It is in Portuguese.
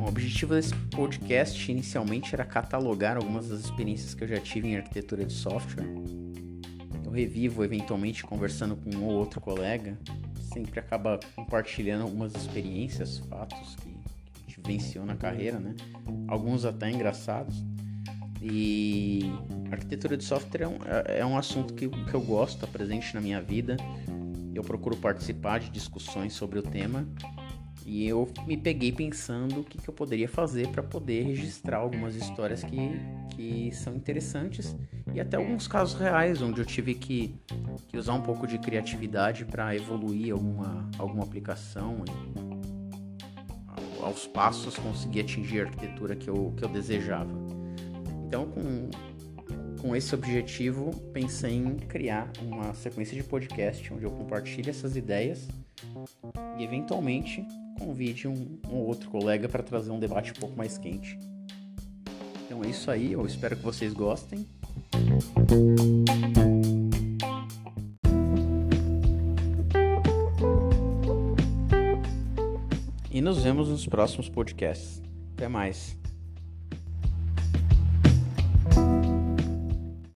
O objetivo desse podcast inicialmente era catalogar algumas das experiências que eu já tive em arquitetura de software. Eu revivo eventualmente conversando com um ou outro colega, sempre acaba compartilhando algumas experiências, fatos que a gente venceu na carreira, né? Alguns até engraçados. E arquitetura de software é um, é, é um assunto que, que eu gosto, está presente na minha vida. Eu procuro participar de discussões sobre o tema e eu me peguei pensando o que, que eu poderia fazer para poder registrar algumas histórias que, que são interessantes e até alguns casos reais onde eu tive que, que usar um pouco de criatividade para evoluir alguma, alguma aplicação e aos passos conseguir atingir a arquitetura que eu, que eu desejava. Então, com, com esse objetivo, pensei em criar uma sequência de podcast onde eu compartilho essas ideias e, eventualmente, convide um, um outro colega para trazer um debate um pouco mais quente. Então é isso aí, eu espero que vocês gostem. E nos vemos nos próximos podcasts. Até mais.